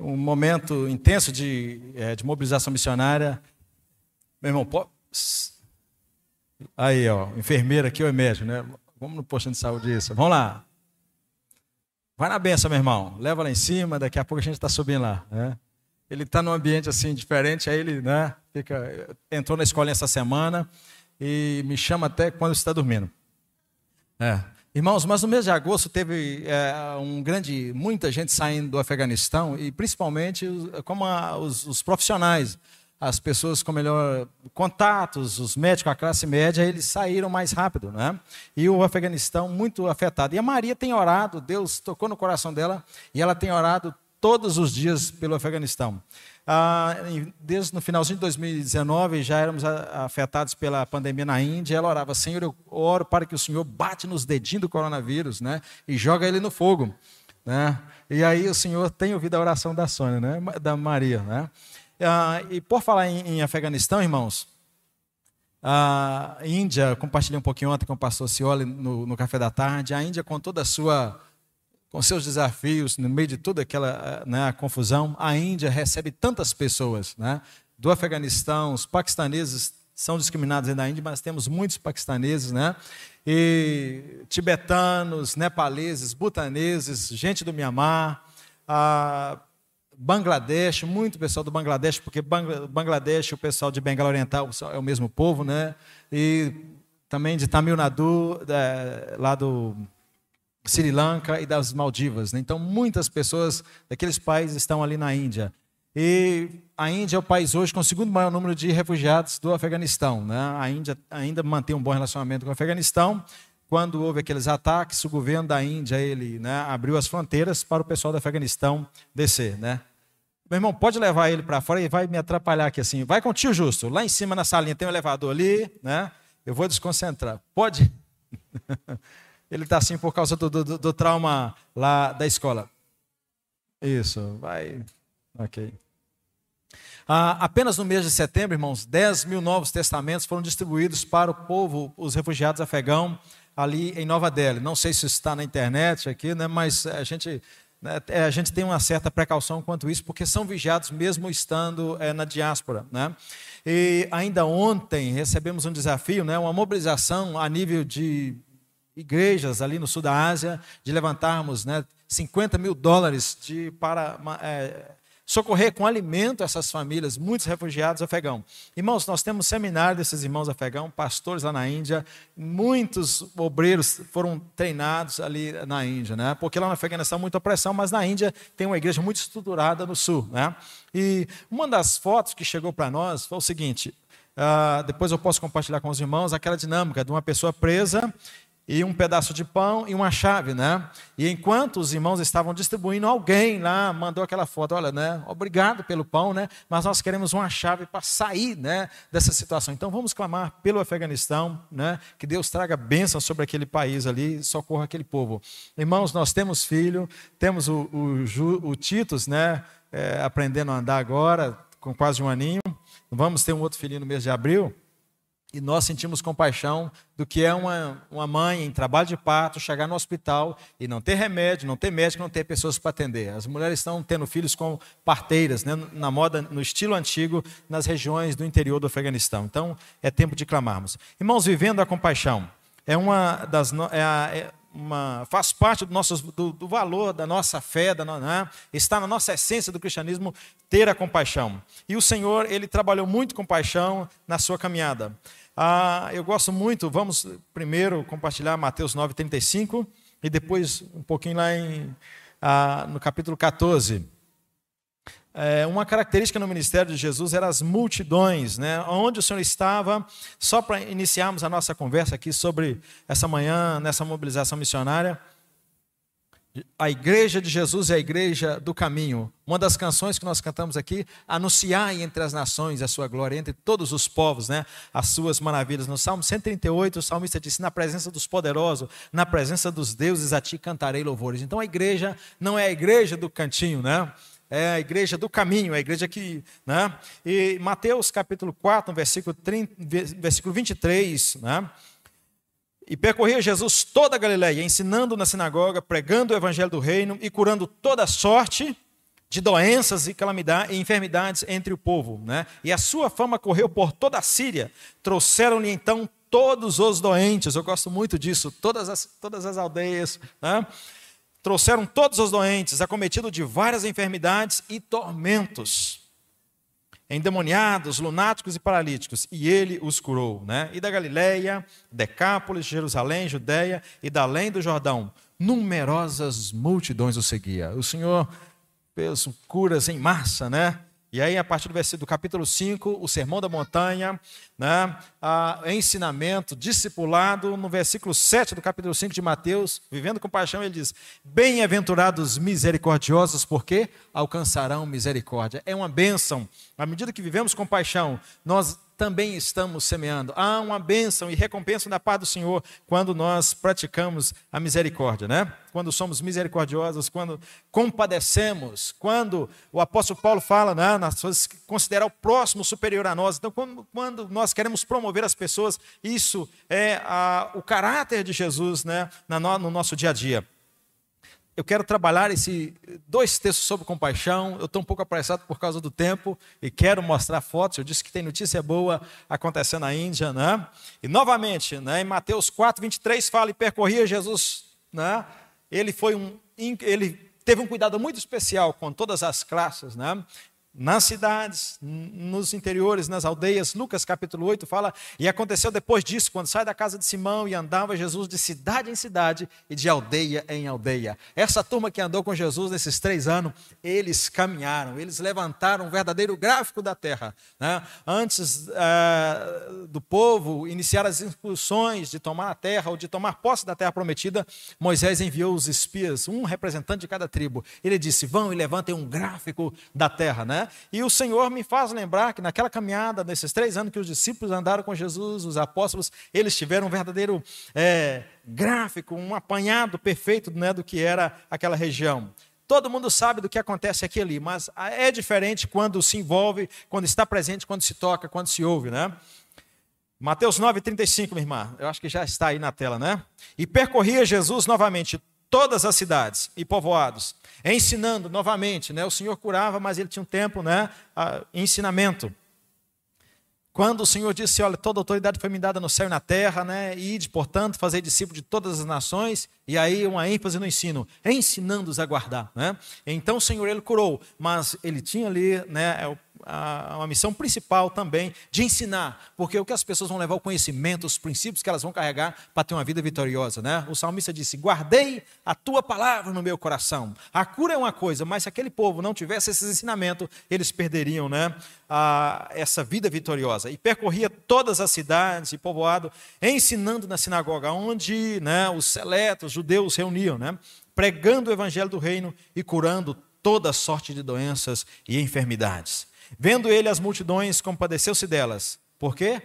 um momento intenso de, é, de mobilização missionária. Meu irmão, pô, aí, ó, enfermeira aqui, o médico, né? Vamos no posto de saúde isso. Vamos lá. Vai na benção, meu irmão. Leva lá em cima, daqui a pouco a gente está subindo lá. Né? Ele está num ambiente assim diferente, aí ele né, fica, entrou na escola essa semana e me chama até quando está dormindo. É. Irmãos, mas no mês de agosto teve é, um grande, muita gente saindo do Afeganistão e principalmente como a, os, os, profissionais, as pessoas com melhor contatos, os médicos, a classe média, eles saíram mais rápido, né? E o Afeganistão muito afetado. E a Maria tem orado, Deus tocou no coração dela e ela tem orado todos os dias pelo Afeganistão. Ah, desde no finalzinho de 2019, já éramos afetados pela pandemia na Índia. Ela orava: Senhor, eu oro para que o Senhor bate nos dedinhos do coronavírus né, e joga ele no fogo. Né? E aí o Senhor tem ouvido a oração da Sônia, né, da Maria. Né? Ah, e por falar em, em Afeganistão, irmãos, a Índia, compartilhei um pouquinho ontem com o pastor Cioli no, no café da tarde, a Índia com toda a sua com seus desafios, no meio de toda aquela né, confusão, a Índia recebe tantas pessoas, né, do Afeganistão, os paquistaneses são discriminados na Índia, mas temos muitos paquistaneses, né, e tibetanos, nepaleses, butaneses, gente do Mianmar, Bangladesh, muito pessoal do Bangladesh, porque Bangladesh, o pessoal de Bengala Oriental é o mesmo povo, né, e também de Tamil Nadu, lá do Sri Lanka e das Maldivas. Né? Então, muitas pessoas daqueles países estão ali na Índia. E a Índia é o país hoje com o segundo maior número de refugiados do Afeganistão. Né? A Índia ainda mantém um bom relacionamento com o Afeganistão. Quando houve aqueles ataques, o governo da Índia ele, né, abriu as fronteiras para o pessoal do Afeganistão descer. Né? Meu irmão, pode levar ele para fora e vai me atrapalhar aqui assim. Vai com o tio Justo. Lá em cima na salinha tem um elevador ali. Né? Eu vou desconcentrar. Pode? Ele está assim por causa do, do, do, trauma lá da escola. Isso, vai. Ok. Ah, apenas no mês de setembro, irmãos, 10 mil novos testamentos foram distribuídos para o povo, os refugiados afegãos, ali em Nova Delhi. Não sei se está na internet aqui, né, mas a gente, né, é, a gente tem uma certa precaução quanto isso, porque são vigiados mesmo estando é, na diáspora. Né? E ainda ontem recebemos um desafio, né, uma mobilização a nível de igrejas ali no sul da Ásia, de levantarmos né, 50 mil dólares de, para é, socorrer com alimento essas famílias, muitos refugiados afegãos. Irmãos, nós temos seminário desses irmãos afegãos, pastores lá na Índia, muitos obreiros foram treinados ali na Índia, né? porque lá no Afeganistão muita opressão, mas na Índia tem uma igreja muito estruturada no sul. Né? E uma das fotos que chegou para nós foi o seguinte, Uh, depois eu posso compartilhar com os irmãos aquela dinâmica de uma pessoa presa e um pedaço de pão e uma chave, né? E enquanto os irmãos estavam distribuindo, alguém lá mandou aquela foto, olha, né? Obrigado pelo pão, né? Mas nós queremos uma chave para sair, né? Dessa situação. Então vamos clamar pelo Afeganistão, né? Que Deus traga bênção sobre aquele país ali, socorra aquele povo. Irmãos, nós temos filho, temos o, o, o Titus, né? É, aprendendo a andar agora, com quase um aninho. Vamos ter um outro filhinho no mês de abril. E nós sentimos compaixão do que é uma, uma mãe em trabalho de parto chegar no hospital e não ter remédio, não ter médico, não ter pessoas para atender. As mulheres estão tendo filhos com parteiras, né, na moda, no estilo antigo, nas regiões do interior do Afeganistão. Então, é tempo de clamarmos. Irmãos, vivendo a compaixão é uma das é a, é uma, faz parte do, nosso, do, do, valor da nossa fé, da, né? está na nossa essência do cristianismo ter a compaixão. E o Senhor, ele trabalhou muito com paixão na sua caminhada. Ah, eu gosto muito, vamos primeiro compartilhar Mateus 9,35 e depois um pouquinho lá em, ah, no capítulo 14. É, uma característica no ministério de Jesus era as multidões, né? onde o Senhor estava, só para iniciarmos a nossa conversa aqui sobre essa manhã, nessa mobilização missionária. A igreja de Jesus é a igreja do caminho. Uma das canções que nós cantamos aqui, anunciar entre as nações a sua glória, entre todos os povos, né, as suas maravilhas. No Salmo 138, o salmista disse: Na presença dos poderosos, na presença dos deuses, a ti cantarei louvores. Então a igreja não é a igreja do cantinho, né? É a igreja do caminho, é a igreja que. Né? E Mateus capítulo 4, versículo, 30, versículo 23, né? E percorria Jesus toda a Galiléia, ensinando na sinagoga, pregando o evangelho do reino e curando toda sorte de doenças e calamidades e enfermidades entre o povo, né? E a sua fama correu por toda a Síria. Trouxeram-lhe então todos os doentes. Eu gosto muito disso. Todas as, todas as aldeias, né? Trouxeram todos os doentes, acometidos de várias enfermidades e tormentos, endemoniados, lunáticos e paralíticos, e ele os curou, né? E da Galileia, Decápolis, Jerusalém, Judéia e da além do Jordão, numerosas multidões o seguia. O Senhor fez curas em massa, né? E aí, a partir do versículo do capítulo 5, o sermão da montanha, né? Ah, ensinamento, discipulado, no versículo 7 do capítulo 5 de Mateus, vivendo com paixão, ele diz: Bem-aventurados misericordiosos, porque alcançarão misericórdia. É uma bênção. À medida que vivemos com paixão, nós também estamos semeando. Há uma bênção e recompensa da paz do Senhor quando nós praticamos a misericórdia, né? Quando somos misericordiosos, quando compadecemos, quando o apóstolo Paulo fala, né, nas suas considerar o próximo superior a nós. Então, quando, quando nós queremos promover as pessoas, isso é a, o caráter de Jesus, né, no nosso dia a dia eu quero trabalhar esse dois textos sobre compaixão. Eu estou um pouco apressado por causa do tempo e quero mostrar fotos. Eu disse que tem notícia boa acontecendo na Índia, né? E novamente, né, em Mateus 4, 23 fala e percorria Jesus, né? Ele foi um ele teve um cuidado muito especial com todas as classes, né? Nas cidades, nos interiores, nas aldeias. Lucas capítulo 8 fala: E aconteceu depois disso, quando sai da casa de Simão e andava Jesus de cidade em cidade e de aldeia em aldeia. Essa turma que andou com Jesus nesses três anos, eles caminharam, eles levantaram um verdadeiro gráfico da terra. Né? Antes uh, do povo iniciar as incursões de tomar a terra ou de tomar posse da terra prometida, Moisés enviou os espias, um representante de cada tribo. Ele disse: Vão e levantem um gráfico da terra. Né? E o Senhor me faz lembrar que naquela caminhada, nesses três anos que os discípulos andaram com Jesus, os apóstolos, eles tiveram um verdadeiro é, gráfico, um apanhado perfeito né, do que era aquela região. Todo mundo sabe do que acontece aqui ali, mas é diferente quando se envolve, quando está presente, quando se toca, quando se ouve, né? Mateus 9,35, minha irmã, eu acho que já está aí na tela, né? E percorria Jesus novamente todas as cidades e povoados, ensinando novamente, né? O Senhor curava, mas ele tinha um tempo, né? ensinamento. Quando o Senhor disse, olha, toda autoridade foi me dada no céu e na terra, né? Ide, portanto, fazer discípulo de todas as nações, e aí uma ênfase no ensino, ensinando-os a guardar, né? Então o Senhor ele curou, mas ele tinha ali, né, a, uma missão principal também de ensinar, porque o que as pessoas vão levar o conhecimento, os princípios que elas vão carregar para ter uma vida vitoriosa, né? O salmista disse: "Guardei a tua palavra no meu coração". A cura é uma coisa, mas se aquele povo não tivesse esses ensinamentos, eles perderiam, né, a, essa vida vitoriosa. E percorria todas as cidades e povoado, ensinando na sinagoga onde, né, os seletos judeus reuniam, né? Pregando o evangelho do reino e curando toda sorte de doenças e enfermidades. Vendo ele as multidões, compadeceu-se delas. Por quê?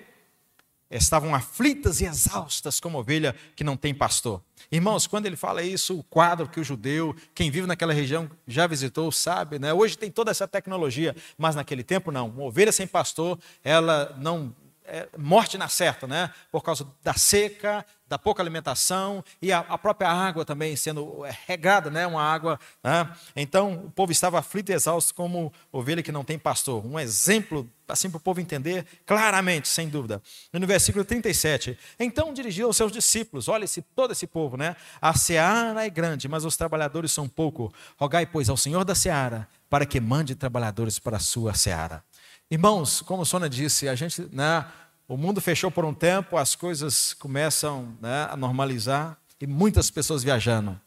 Estavam aflitas e exaustas como ovelha que não tem pastor. Irmãos, quando ele fala isso, o quadro que o judeu, quem vive naquela região já visitou, sabe, né? Hoje tem toda essa tecnologia, mas naquele tempo não. Uma ovelha sem pastor, ela não é, morte na certa, né? Por causa da seca, da pouca alimentação e a, a própria água também sendo é, regada, né? Uma água. Né? Então o povo estava aflito e exausto como ovelha que não tem pastor. Um exemplo assim para o povo entender claramente, sem dúvida. E no versículo 37, então dirigiu aos seus discípulos: olha esse, todo esse povo, né? A seara é grande, mas os trabalhadores são pouco. Rogai, pois, ao Senhor da seara para que mande trabalhadores para a sua seara. Irmãos, como a Sônia disse, a gente, né, o mundo fechou por um tempo, as coisas começam né, a normalizar e muitas pessoas viajando.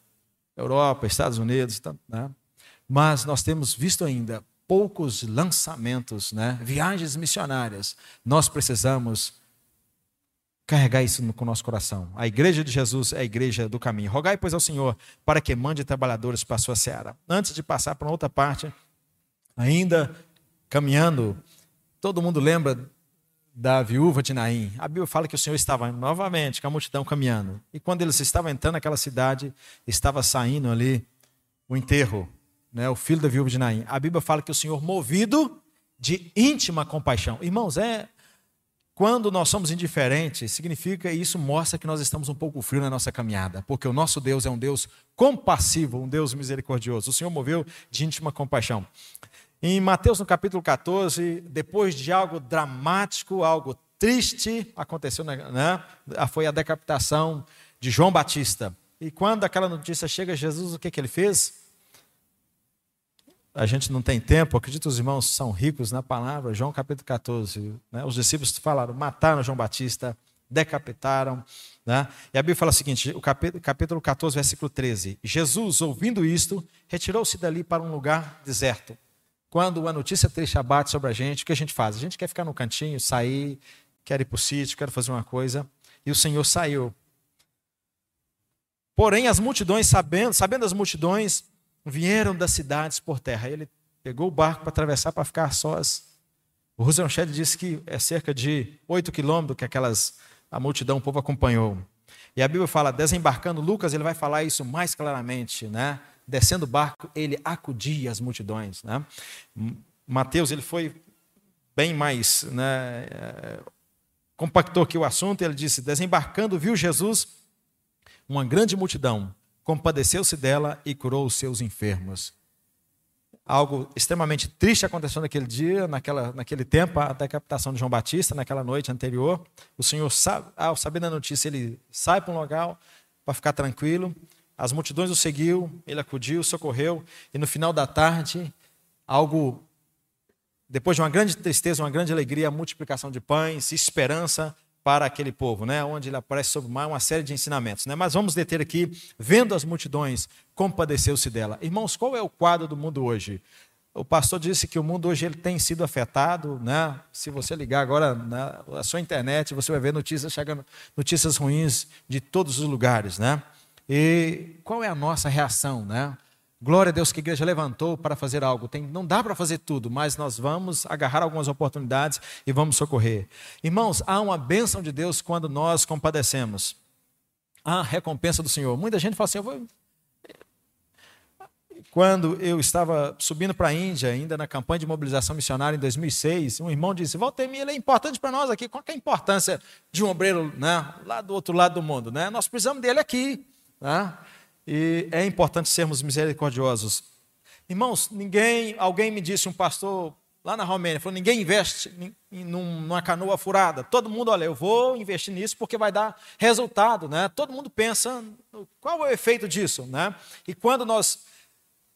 Europa, Estados Unidos, né? mas nós temos visto ainda poucos lançamentos, né? viagens missionárias. Nós precisamos carregar isso no, com o nosso coração. A igreja de Jesus é a igreja do caminho. Rogai, pois, ao Senhor para que mande trabalhadores para a sua seara. Antes de passar para outra parte, ainda caminhando Todo mundo lembra da viúva de Naim. A Bíblia fala que o Senhor estava novamente com a multidão caminhando. E quando eles estavam entrando naquela cidade, estava saindo ali o enterro, né, o filho da viúva de Naim. A Bíblia fala que o Senhor, movido de íntima compaixão. Irmãos, é quando nós somos indiferentes, significa e isso mostra que nós estamos um pouco frio na nossa caminhada, porque o nosso Deus é um Deus compassivo, um Deus misericordioso. O Senhor moveu de íntima compaixão. Em Mateus, no capítulo 14, depois de algo dramático, algo triste, aconteceu, né? né foi a decapitação de João Batista. E quando aquela notícia chega Jesus, o que, que ele fez? a gente não tem tempo, acredito os irmãos são ricos na palavra, João capítulo 14. Né? Os discípulos falaram, mataram João Batista, decapitaram. Né? E a Bíblia fala o seguinte, o capítulo 14, versículo 13. Jesus, ouvindo isto, retirou-se dali para um lugar deserto. Quando a notícia triste abate sobre a gente, o que a gente faz? A gente quer ficar no cantinho, sair, quer ir para o sítio, quer fazer uma coisa. E o Senhor saiu. Porém, as multidões, sabendo, sabendo as multidões, vieram das cidades por terra. Ele pegou o barco para atravessar para ficar sós. O Rosenscheld disse que é cerca de oito quilômetros que aquelas a multidão, o povo acompanhou. E a Bíblia fala, desembarcando, Lucas ele vai falar isso mais claramente, né? Descendo o barco, ele acudia as multidões, né? Mateus ele foi bem mais, né? É, compactou aqui o assunto. Ele disse, desembarcando, viu Jesus uma grande multidão compadeceu-se dela e curou os seus enfermos. Algo extremamente triste aconteceu naquele dia, naquela, naquele tempo, a decapitação de João Batista, naquela noite anterior. O Senhor, ao saber da notícia, ele sai para um local para ficar tranquilo. As multidões o seguiu, ele acudiu, socorreu, e no final da tarde, algo, depois de uma grande tristeza, uma grande alegria, a multiplicação de pães, esperança, para aquele povo, né? onde ele aparece sobre o mar, uma série de ensinamentos. Né? Mas vamos deter aqui, vendo as multidões, compadeceu-se dela. Irmãos, qual é o quadro do mundo hoje? O pastor disse que o mundo hoje ele tem sido afetado, né? Se você ligar agora na sua internet, você vai ver notícias chegando, notícias ruins de todos os lugares, né? E qual é a nossa reação, né? Glória a Deus que a igreja levantou para fazer algo. Tem, não dá para fazer tudo, mas nós vamos agarrar algumas oportunidades e vamos socorrer. Irmãos, há uma bênção de Deus quando nós compadecemos. Há recompensa do Senhor. Muita gente fala assim, eu vou... Quando eu estava subindo para a Índia, ainda na campanha de mobilização missionária em 2006, um irmão disse: Valtemir, ele é importante para nós aqui. Qual é a importância de um obreiro né, lá do outro lado do mundo? Né? Nós precisamos dele aqui. Né? E é importante sermos misericordiosos. Irmãos, ninguém, alguém me disse, um pastor lá na Romênia, falou: ninguém investe em, numa canoa furada. Todo mundo, olha, eu vou investir nisso porque vai dar resultado, né? Todo mundo pensa qual é o efeito disso, né? E quando nós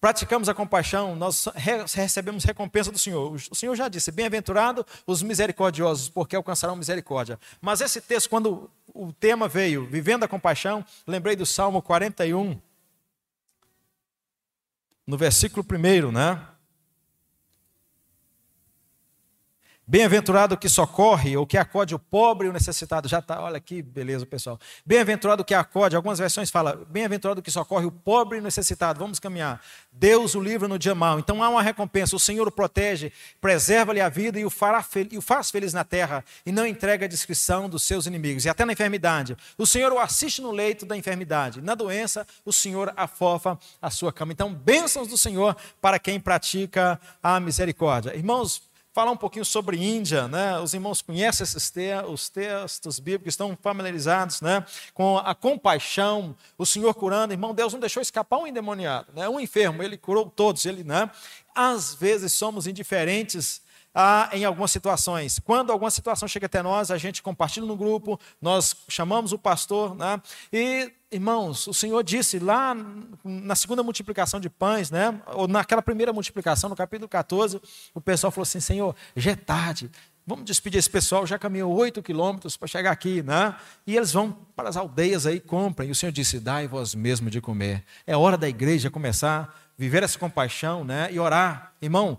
praticamos a compaixão, nós recebemos recompensa do Senhor. O Senhor já disse: bem-aventurado os misericordiosos, porque alcançarão misericórdia. Mas esse texto, quando o tema veio, vivendo a compaixão, lembrei do Salmo 41, no versículo 1, né? Bem-aventurado que socorre ou que acode o pobre e o necessitado. Já está, olha que beleza, pessoal. Bem-aventurado que acode, algumas versões falam, bem-aventurado que socorre o pobre e o necessitado. Vamos caminhar. Deus o livra no dia mau. Então há uma recompensa. O Senhor o protege, preserva-lhe a vida e o, e o faz feliz na terra e não entrega a descrição dos seus inimigos. E até na enfermidade. O Senhor o assiste no leito da enfermidade. Na doença, o Senhor afofa a sua cama. Então, bênçãos do Senhor para quem pratica a misericórdia. Irmãos, falar um pouquinho sobre Índia, né? Os irmãos conhecem esses te os textos bíblicos, estão familiarizados, né? Com a compaixão, o Senhor curando, irmão, Deus não deixou escapar um endemoniado, né? Um enfermo, ele curou todos, ele, né? Às vezes somos indiferentes ah, em algumas situações. Quando alguma situação chega até nós, a gente compartilha no grupo, nós chamamos o pastor, né? E, irmãos, o Senhor disse lá na segunda multiplicação de pães, né? Ou naquela primeira multiplicação, no capítulo 14, o pessoal falou assim: Senhor, já é tarde. Vamos despedir esse pessoal, já caminhou oito quilômetros para chegar aqui, né? E eles vão para as aldeias aí, comprem. E o Senhor disse: Dai vós mesmo de comer. É hora da igreja começar viver essa compaixão, né? E orar. Irmão,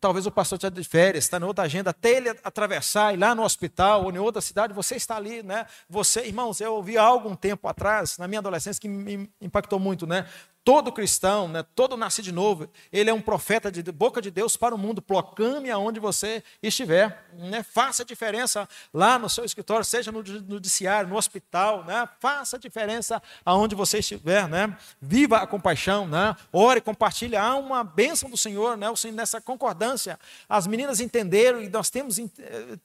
talvez o pastor esteja de férias, está em outra agenda, até ele atravessar, ir lá no hospital ou em outra cidade, você está ali, né? Você, irmãos, eu ouvi há algum tempo atrás, na minha adolescência, que me impactou muito, né? Todo cristão, né, todo nascido de novo, ele é um profeta de boca de Deus para o mundo. Proclame aonde você estiver. Né? Faça diferença lá no seu escritório, seja no judiciário, no hospital. Né? Faça diferença aonde você estiver. Né? Viva a compaixão. Né? Ore, compartilhe. Há uma bênção do Senhor né? nessa concordância. As meninas entenderam e nós temos eh,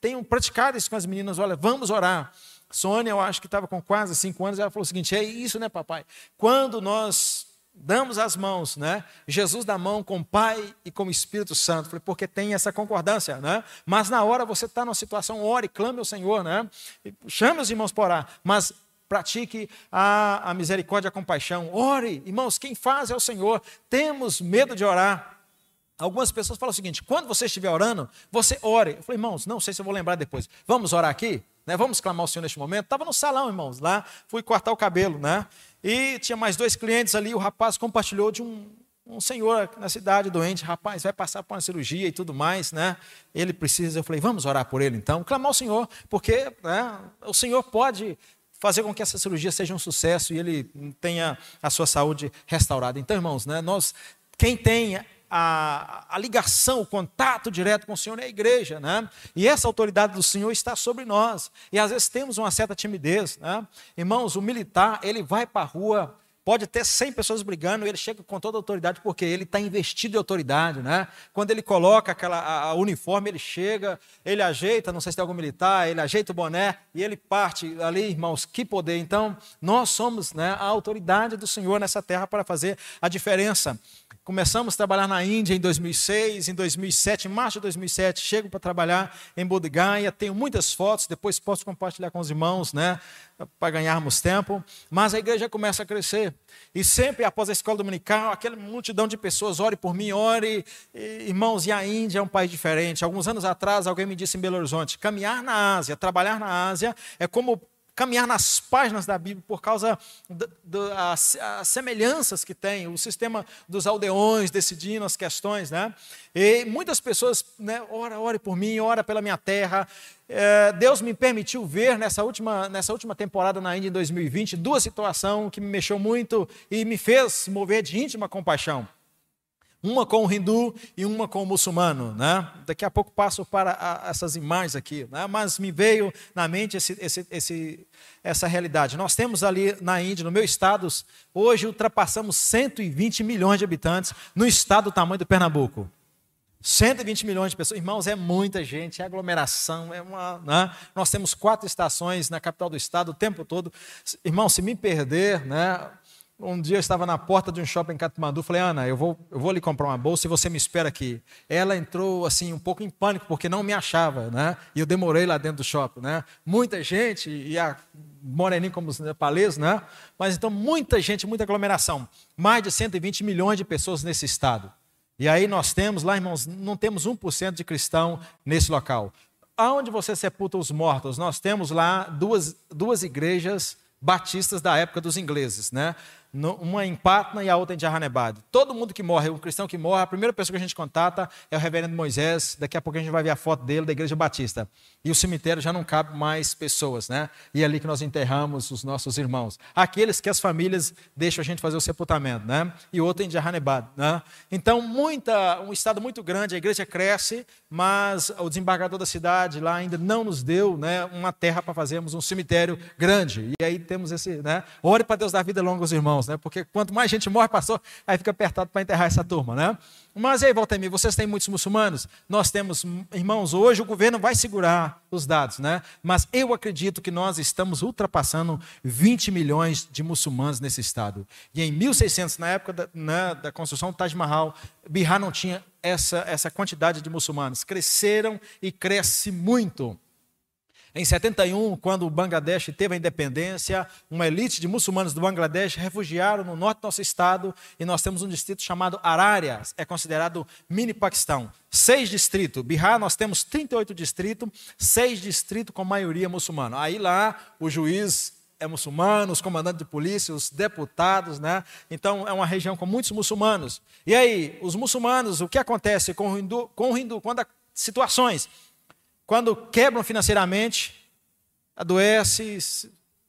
tenho praticado isso com as meninas. Olha, vamos orar. Sônia, eu acho que estava com quase cinco anos, ela falou o seguinte: é isso, né, papai? Quando nós damos as mãos, né? Jesus dá mão com o Pai e com o Espírito Santo, falei, porque tem essa concordância, né? Mas na hora você está numa situação, ore, clame ao Senhor, né? Chame os irmãos para orar, mas pratique a, a misericórdia a compaixão. Ore, irmãos, quem faz é o Senhor. Temos medo de orar. Algumas pessoas falam o seguinte: quando você estiver orando, você ore. Eu falei, irmãos, não sei se eu vou lembrar depois. Vamos orar aqui? Né? Vamos clamar ao Senhor neste momento? Estava no salão, irmãos, lá, fui cortar o cabelo, né? E tinha mais dois clientes ali, o rapaz compartilhou de um, um senhor na cidade doente, rapaz, vai passar por uma cirurgia e tudo mais, né? Ele precisa, eu falei, vamos orar por ele então, clamar ao Senhor, porque né, o Senhor pode fazer com que essa cirurgia seja um sucesso e ele tenha a sua saúde restaurada. Então, irmãos, né, nós, quem tem a, a, ligação, o contato direto com o Senhor é a igreja, né? E essa autoridade do Senhor está sobre nós. E às vezes temos uma certa timidez, né? Irmãos, o militar, ele vai para a rua, pode ter 100 pessoas brigando, ele chega com toda a autoridade, porque ele está investido em autoridade, né? Quando ele coloca aquela a, a uniforme, ele chega, ele ajeita, não sei se tem algum militar, ele ajeita o boné e ele parte ali, irmãos, que poder. Então, nós somos né, a autoridade do Senhor nessa terra para fazer a diferença. Começamos a trabalhar na Índia em 2006, em 2007, em março de 2007, chego para trabalhar em Bodh tenho muitas fotos, depois posso compartilhar com os irmãos, né, para ganharmos tempo. Mas a igreja começa a crescer. E sempre após a escola dominical, aquela multidão de pessoas, ore por mim, ore. Irmãos, e a Índia é um país diferente. Alguns anos atrás, alguém me disse em Belo Horizonte, caminhar na Ásia, trabalhar na Ásia, é como caminhar nas páginas da Bíblia por causa das semelhanças que tem, o sistema dos aldeões decidindo as questões, né? E muitas pessoas, né, ora, ore por mim, ora pela minha terra. É, Deus me permitiu ver nessa última, nessa última temporada na Índia em 2020 duas situações que me mexeu muito e me fez mover de íntima compaixão uma com o hindu e uma com o muçulmano. Né? Daqui a pouco passo para a, essas imagens aqui, né? mas me veio na mente esse, esse, esse, essa realidade. Nós temos ali na Índia, no meu estado, hoje ultrapassamos 120 milhões de habitantes no estado do tamanho do Pernambuco. 120 milhões de pessoas. Irmãos, é muita gente, é aglomeração, é uma. Né? Nós temos quatro estações na capital do estado o tempo todo. Irmão, se me perder, né? Um dia eu estava na porta de um shopping em Katmandu, falei, Ana, eu vou, eu vou lhe comprar uma bolsa e você me espera aqui. Ela entrou assim um pouco em pânico porque não me achava, né? E eu demorei lá dentro do shopping, né? Muita gente e a moreninho como os nepaleses, né? Mas então muita gente, muita aglomeração. Mais de 120 milhões de pessoas nesse estado. E aí nós temos lá, irmãos, não temos 1% de cristão nesse local. Aonde você sepulta os mortos? Nós temos lá duas, duas igrejas batistas da época dos ingleses, né? Uma em Patna e a outra em Jahanebad. Todo mundo que morre, um cristão que morre, a primeira pessoa que a gente contata é o reverendo Moisés. Daqui a pouco a gente vai ver a foto dele da Igreja Batista. E o cemitério já não cabe mais pessoas, né? E é ali que nós enterramos os nossos irmãos. Aqueles que as famílias deixam a gente fazer o sepultamento, né? E outro em Jahanebad, né? Então, muita, um estado muito grande, a igreja cresce, mas o desembargador da cidade lá ainda não nos deu, né, uma terra para fazermos um cemitério grande. E aí temos esse, né? Ore para Deus dar vida longa aos irmãos irmãos, né? Porque quanto mais gente morre, passou, aí fica apertado para enterrar essa turma, né? Mas aí, Valtemir, vocês têm muitos muçulmanos? Nós temos, irmãos, hoje o governo vai segurar os dados, né? Mas eu acredito que nós estamos ultrapassando 20 milhões de muçulmanos nesse estado. E em 1600, na época da, né, da construção do Taj Mahal, Bihar não tinha essa, essa quantidade de muçulmanos. Cresceram e cresce muito. Em 71, quando o Bangladesh teve a independência, uma elite de muçulmanos do Bangladesh refugiaram no norte do nosso estado e nós temos um distrito chamado Araria, é considerado mini Paquistão. Seis distritos. Bihar, nós temos 38 distritos, seis distritos com maioria muçulmana. Aí lá, o juiz é muçulmano, os comandantes de polícia, os deputados, né? Então é uma região com muitos muçulmanos. E aí, os muçulmanos, o que acontece com o hindu? Com o hindu quando há situações quando quebram financeiramente, adoecem,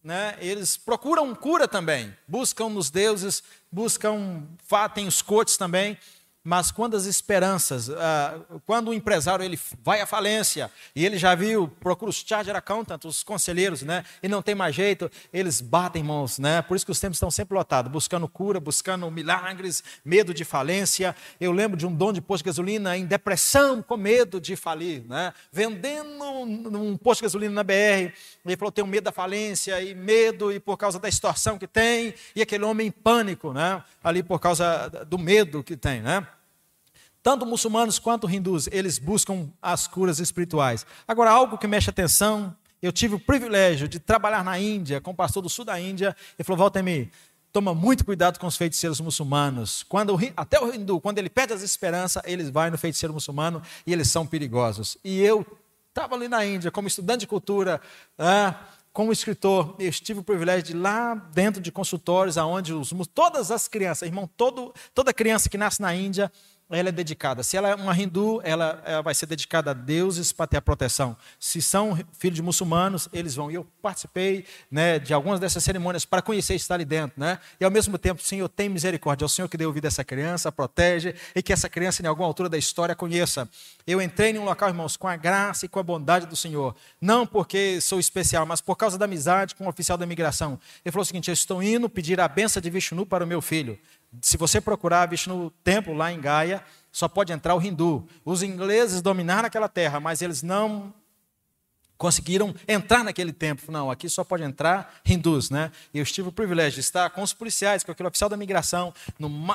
né, eles procuram cura também, buscam nos deuses buscam, tem os coaches também, mas quando as esperanças, uh, quando o empresário ele vai à falência e ele já viu, procura os charger accountants, os conselheiros, né? E não tem mais jeito, eles batem mãos, né? Por isso que os tempos estão sempre lotados, buscando cura, buscando milagres, medo de falência. Eu lembro de um dono de posto de gasolina em depressão, com medo de falir, né? Vendendo um posto de gasolina na BR, ele falou: tenho medo da falência e medo e por causa da extorsão que tem e aquele homem em pânico, né? Ali por causa do medo que tem, né? Tanto muçulmanos quanto hindus, eles buscam as curas espirituais. Agora, algo que mexe a atenção, eu tive o privilégio de trabalhar na Índia, com o pastor do sul da Índia, e falou, Valtemir, toma muito cuidado com os feiticeiros muçulmanos. Quando até o hindu, quando ele perde as esperanças, eles vão no feiticeiro muçulmano e eles são perigosos. E eu estava ali na Índia, como estudante de cultura, ah, como escritor, eu tive o privilégio de ir lá dentro de consultórios, aonde os, todas as crianças, irmão, todo, toda criança que nasce na Índia, ela é dedicada. Se ela é uma hindu, ela, ela, vai ser dedicada a deuses para ter a proteção. Se são filhos de muçulmanos, eles vão. E eu participei né, de algumas dessas cerimônias para conhecer estar ali dentro. Né? E ao mesmo tempo, Senhor, tem misericórdia. É o Senhor que deu vida a essa criança, protege, e que essa criança, em alguma altura da história, conheça. Eu entrei em um local, irmãos, com a graça e com a bondade do Senhor. Não porque sou especial, mas por causa da amizade com o oficial da imigração. Ele falou o seguinte: eu estou indo pedir a benção de Vishnu para o meu filho. Se você procurar Vishnu Templo lá em Gaia, só pode entrar o hindu. Os ingleses dominaram aquela terra, mas eles não conseguiram entrar naquele templo. Não, aqui só pode entrar hindus, né? Eu tive o privilégio de estar com os policiais, com aquele oficial da migração,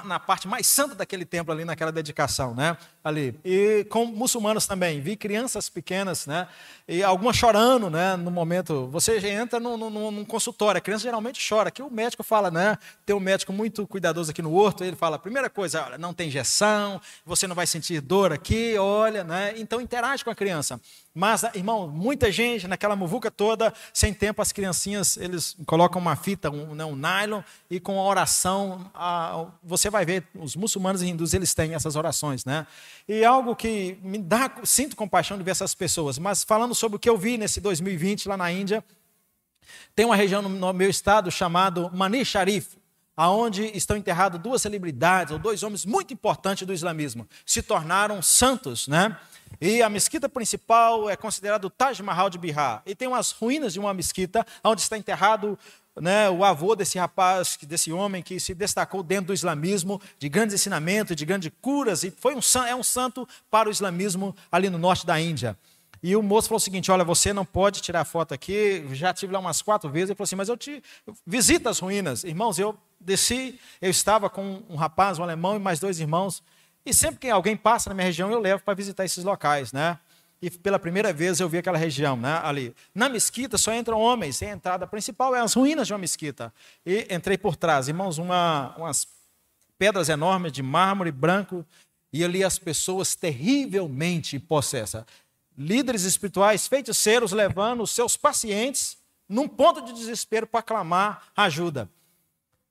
na parte mais santa daquele templo ali, naquela dedicação, né? Ali. E com muçulmanos também. Vi crianças pequenas, né? E algumas chorando, né? No momento. Você entra num, num consultório, a criança geralmente chora. Aqui o médico fala, né? Tem um médico muito cuidadoso aqui no horto, ele fala: primeira coisa, olha, não tem injeção, você não vai sentir dor aqui, olha, né? Então interage com a criança. Mas, irmão, muita gente naquela muvuca toda, sem tempo, as criancinhas, eles colocam uma fita, um, né, um nylon, e com a oração, a, você vai ver, os muçulmanos e hindus, eles têm essas orações, né? E algo que me dá, sinto compaixão de ver essas pessoas, mas falando sobre o que eu vi nesse 2020 lá na Índia, tem uma região no meu estado chamado Mani Sharif, aonde estão enterradas duas celebridades, ou dois homens muito importantes do islamismo, se tornaram santos, né? E a mesquita principal é considerada o Taj Mahal de Bihar. E tem umas ruínas de uma mesquita onde está enterrado né, o avô desse rapaz, desse homem que se destacou dentro do islamismo, de grandes ensinamentos, de grandes curas, e foi um, é um santo para o islamismo ali no norte da Índia. E o moço falou o seguinte: Olha, você não pode tirar foto aqui. Já tive lá umas quatro vezes. Ele falou assim: Mas eu te visita as ruínas. Irmãos, eu desci, eu estava com um rapaz, um alemão e mais dois irmãos. E sempre que alguém passa na minha região, eu levo para visitar esses locais, né? E pela primeira vez eu vi aquela região, né? Ali. Na mesquita só entram homens, e a entrada principal é as ruínas de uma mesquita. E entrei por trás, irmãos, uma, umas pedras enormes de mármore branco, e ali as pessoas terrivelmente possessas. Líderes espirituais, feiticeiros, levando os seus pacientes num ponto de desespero para clamar ajuda.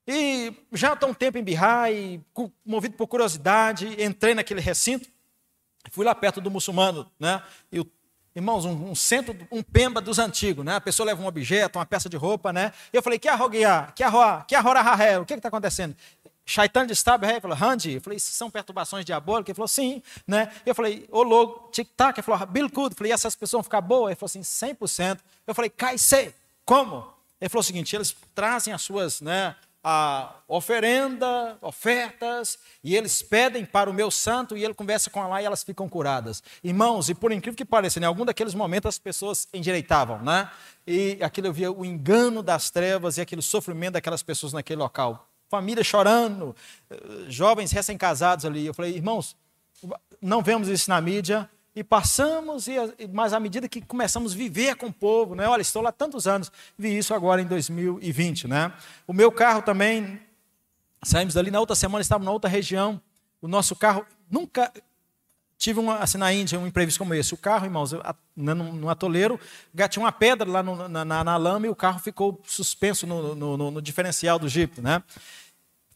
E já estou um tempo em Bihar e, movido por curiosidade, entrei naquele recinto, fui lá perto do muçulmano, né? E, irmãos, um, um, centro, um pemba dos antigos, né? A pessoa leva um objeto, uma peça de roupa, né? E eu falei, que arroguiar, que arroa, que arrora o que está acontecendo? Shaitan de Stab, ele falou, Handi, eu falei, são perturbações diabólicas? Ele falou, sim, né? Eu falei, ô logo, tic-tac, ele falou, Bilkud, eu falei, essas pessoas vão ficar boas? Ele falou assim, 100%. Eu falei, cai, sei, como? Ele falou o seguinte, eles trazem as suas, né, a oferenda, ofertas, e eles pedem para o meu santo, e ele conversa com ela e elas ficam curadas. Irmãos, e por incrível que pareça, em algum daqueles momentos as pessoas endireitavam, né? E aquilo eu via o engano das trevas e aquele sofrimento daquelas pessoas naquele local. Família chorando, jovens recém-casados ali. Eu falei, irmãos, não vemos isso na mídia, e passamos, e, mas à medida que começamos a viver com o povo, né? olha, estou lá tantos anos, vi isso agora em 2020. Né? O meu carro também, saímos dali na outra semana, estava na outra região, o nosso carro, nunca tive uma, assim, na Índia um imprevisto como esse. O carro, irmãos, no, no atoleiro, tinha uma pedra lá no, na, na, na, lama e o carro ficou suspenso no, no, no diferencial do Jeep. Né?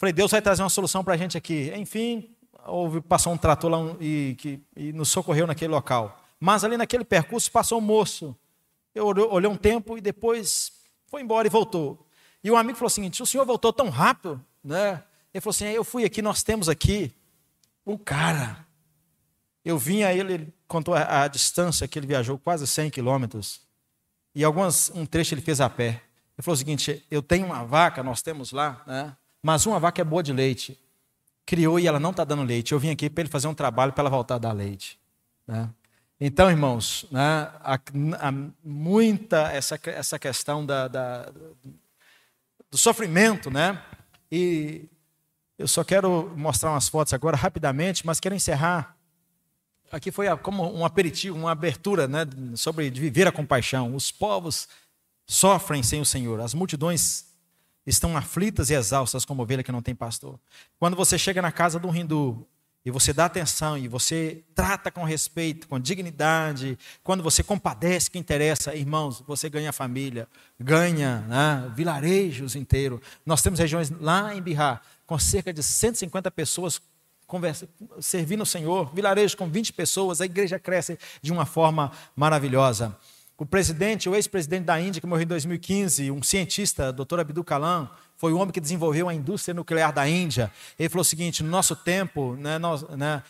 Falei, Deus vai trazer uma solução para a gente aqui. Enfim, houve, passou um trator lá e, que, e nos socorreu naquele local. Mas ali naquele percurso passou um moço. Eu olhei um tempo e depois foi embora e voltou. E um amigo falou o seguinte: o senhor voltou tão rápido, né? Ele falou assim: eu fui aqui, nós temos aqui o cara. Eu vim a ele, ele contou a, a, distância que ele viajou, quase 100 quilômetros. E algumas, um trecho ele fez a pé. Ele falou o seguinte: eu tenho uma vaca, nós temos lá, né? Mas uma vaca é boa de leite. Criou e ela não está dando leite. Eu vim aqui para ele fazer um trabalho para ela voltar a dar leite. Né? Então, irmãos, né, há, há muita essa, essa questão da, da, do sofrimento, né? E eu só quero mostrar umas fotos agora rapidamente, mas quero encerrar. Aqui foi como um aperitivo, uma abertura né, sobre viver a compaixão. Os povos sofrem sem o Senhor, as multidões estão aflitas e exaustas como ovelha que não tem pastor. Quando você chega na casa do hindu, e você dá atenção, e você trata com respeito, com dignidade, quando você compadece que interessa, irmãos, você ganha família, ganha né, vilarejos inteiros. Nós temos regiões lá em Bihar, com cerca de 150 pessoas conversa, servindo o Senhor, vilarejos com 20 pessoas, a igreja cresce de uma forma maravilhosa. O presidente, o ex-presidente da Índia, que morreu em 2015, um cientista, Dr. Abdul Kalam, foi o homem que desenvolveu a indústria nuclear da Índia. Ele falou o seguinte: no nosso tempo, né, nós, né,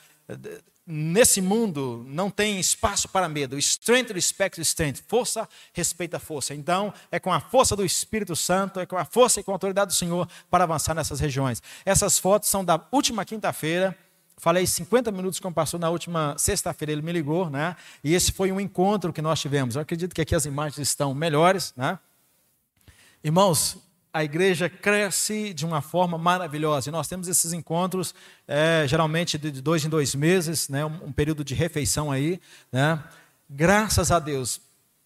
nesse mundo não tem espaço para medo. Strength respects strength. Força respeita força. Então, é com a força do Espírito Santo, é com a força e com a autoridade do Senhor para avançar nessas regiões. Essas fotos são da última quinta-feira. Falei 50 minutos com o pastor na última sexta-feira, ele me ligou, né? E esse foi um encontro que nós tivemos. Eu acredito que aqui as imagens estão melhores, né? Irmãos, a igreja cresce de uma forma maravilhosa. E nós temos esses encontros, é, geralmente de dois em dois meses, né, um, período de refeição aí. Né. Graças a Deus,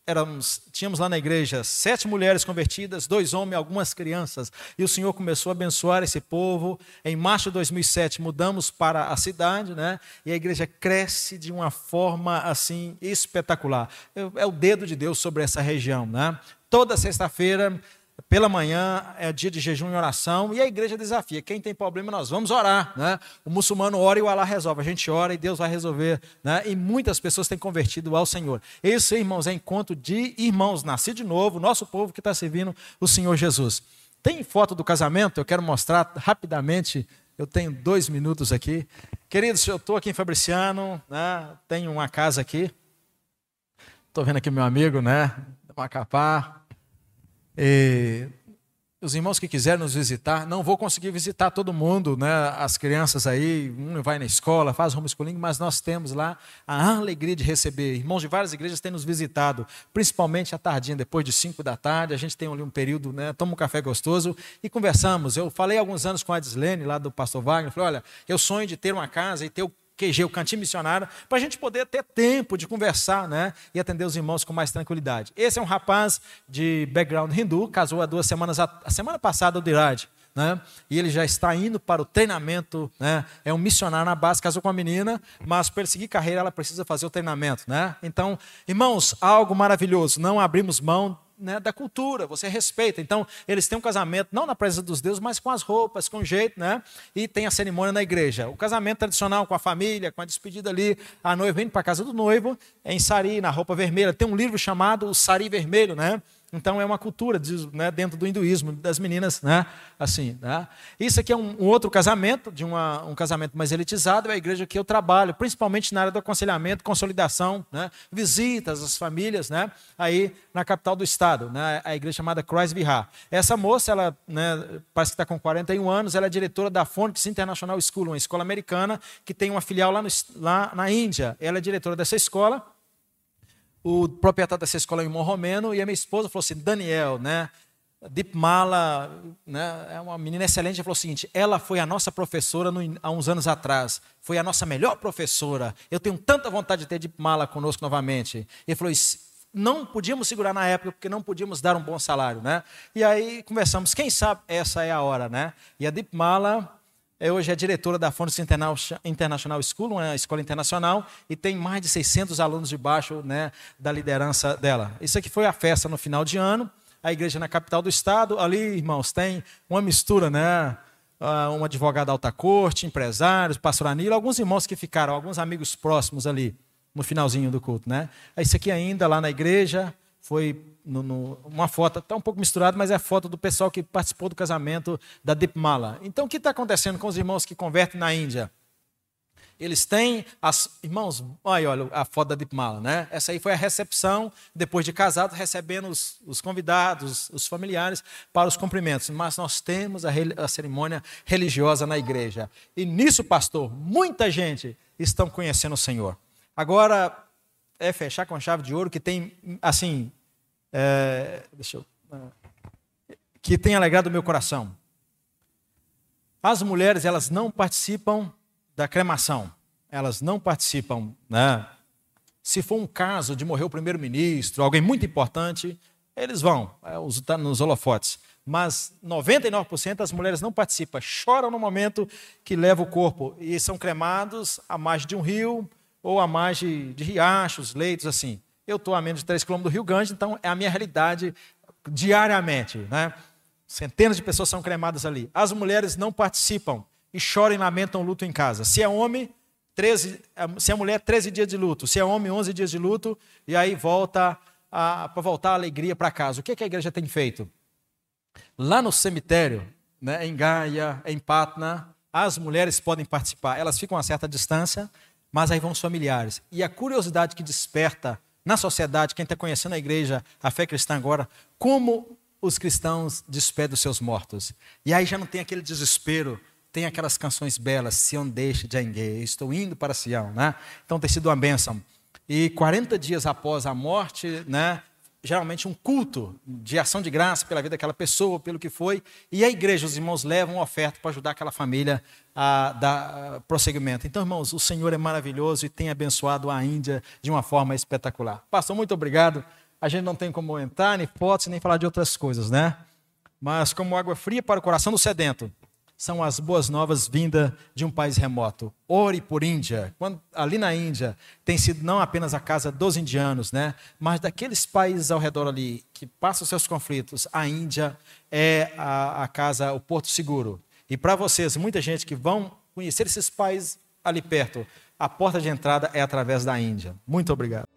éramos, tínhamos lá na igreja sete mulheres convertidas, dois homens, algumas crianças. E o Senhor começou a abençoar esse povo. Em março de 2007 mudamos para a cidade, né? E a igreja cresce de uma forma assim espetacular. É, o dedo de Deus sobre essa região, né? Toda sexta-feira pela manhã é dia de jejum e oração, e a igreja desafia. Quem tem problema, nós vamos orar. Né? O muçulmano ora e o Alá resolve. A gente ora e Deus vai resolver. Né? E muitas pessoas têm convertido ao Senhor. Esse, irmãos, é encontro de irmãos, nascido de novo, nosso povo que está servindo o Senhor Jesus. Tem foto do casamento? Eu quero mostrar rapidamente. Eu tenho dois minutos aqui. Queridos, eu estou aqui em Fabriciano, né? tenho uma casa aqui. Estou vendo aqui meu amigo, né? Macapá, e os irmãos que quiserem nos visitar, não vou conseguir visitar todo mundo, né? as crianças aí, um vai na escola, faz homeschooling, mas nós temos lá a alegria de receber. Irmãos de várias igrejas têm nos visitado, principalmente à tardinha, depois de 5 da tarde, a gente tem ali um período, né? toma um café gostoso e conversamos. Eu falei alguns anos com a Dislene, lá do pastor Wagner, falei, olha, eu sonho de ter uma casa e ter o QG, o cantinho missionário, para a gente poder ter tempo de conversar né, e atender os irmãos com mais tranquilidade. Esse é um rapaz de background hindu, casou há duas semanas, a semana passada, o Diraj. Né? E ele já está indo para o treinamento, né? É um missionário na base, casou com uma menina, mas para ele seguir carreira, ela precisa fazer o treinamento, né? Então, irmãos, algo maravilhoso. Não abrimos mão né, da cultura, você respeita. Então, eles têm um casamento, não na presença dos deuses, mas com as roupas, com o jeito, né? E tem a cerimônia na igreja. O casamento tradicional com a família, com a despedida ali, a noiva indo para a casa do noivo, em sari, na roupa vermelha. Tem um livro chamado O Sari Vermelho, né? Então é uma cultura né, dentro do hinduísmo das meninas, né? Assim, né? Isso aqui é um, um outro casamento, de uma, um casamento mais elitizado, é a igreja que eu trabalho, principalmente na área do aconselhamento, consolidação, né? visitas às famílias, né? Aí na capital do estado, né? A igreja chamada Cross Vihar. Essa moça, ela, parece que está com 41 anos, ela é diretora da Phonics International School, uma escola americana que tem uma filial lá, no, lá na Índia. Ela é diretora dessa escola o proprietário dessa escola em Morromeno, e a minha esposa falou assim: Daniel, né? Dipmala, né, é uma menina excelente, falou o seguinte: ela foi a nossa professora no, há uns anos atrás, foi a nossa melhor professora. Eu tenho tanta vontade de ter Dipmala conosco novamente. Ele falou: não podíamos segurar na época porque não podíamos dar um bom salário, né? E aí conversamos, quem sabe essa é a hora, né? E a Dipmala é, hoje é diretora da Fontes International School, uma escola internacional, e tem mais de 600 alunos debaixo né, da liderança dela. Isso aqui foi a festa no final de ano, a igreja na capital do estado. Ali, irmãos, tem uma mistura, né? Uh, um advogado da alta corte, empresários, pastor Anilo, alguns irmãos que ficaram, alguns amigos próximos ali no finalzinho do culto, né? Isso aqui ainda lá na igreja, foi no, no, uma foto, está um pouco misturado, mas é a foto do pessoal que participou do casamento da Dipmala. Então, o que está acontecendo com os irmãos que convertem na Índia? Eles têm as irmãos, olha, olha a foto da Dipmala, né? Essa aí foi a recepção depois de casados, recebendo os, os convidados, os familiares para os cumprimentos. Mas nós temos a, a cerimônia religiosa na igreja. E nisso, pastor, muita gente estão conhecendo o Senhor. Agora é fechar com a chave de ouro que tem assim, é, deixa eu, é, que tem alegrado o meu coração. As mulheres elas não participam da cremação. Elas não participam, né? Se for um caso de morrer o primeiro-ministro, alguém muito importante, eles vão é, tá nos holofotes. Mas 99% das mulheres não participam, choram no momento que leva o corpo e são cremados à margem de um rio ou à margem de riachos, leitos, assim. Eu estou a menos de 3 quilômetros do Rio Grande, então é a minha realidade diariamente. Né? Centenas de pessoas são cremadas ali. As mulheres não participam e choram e lamentam o luto em casa. Se é homem, 13, se é mulher, 13 dias de luto. Se é homem, 11 dias de luto. E aí volta para voltar a alegria para casa. O que, que a igreja tem feito? Lá no cemitério, né, em Gaia, em Patna, as mulheres podem participar. Elas ficam a certa distância, mas aí vão os familiares. E a curiosidade que desperta na sociedade, quem está conhecendo a igreja, a fé cristã agora, como os cristãos despedem os seus mortos. E aí já não tem aquele desespero tem aquelas canções belas, Sião deixa de Engue, estou indo para Sião, né? Então tem sido uma bênção. E 40 dias após a morte, né, geralmente um culto de ação de graça pela vida daquela pessoa, pelo que foi, e a igreja, os irmãos levam uma oferta para ajudar aquela família a dar prosseguimento. Então, irmãos, o Senhor é maravilhoso e tem abençoado a Índia de uma forma espetacular. Pastor, muito obrigado. A gente não tem como entrar, nem fotos, nem falar de outras coisas, né? Mas como água fria para o coração do sedento, são as boas novas vindas de um país remoto. Ore por Índia. Quando, ali na Índia tem sido não apenas a casa dos indianos, né, mas daqueles países ao redor ali que passam seus conflitos. A Índia é a, a casa, o porto seguro. E para vocês, muita gente que vão conhecer esses países ali perto, a porta de entrada é através da Índia. Muito obrigado.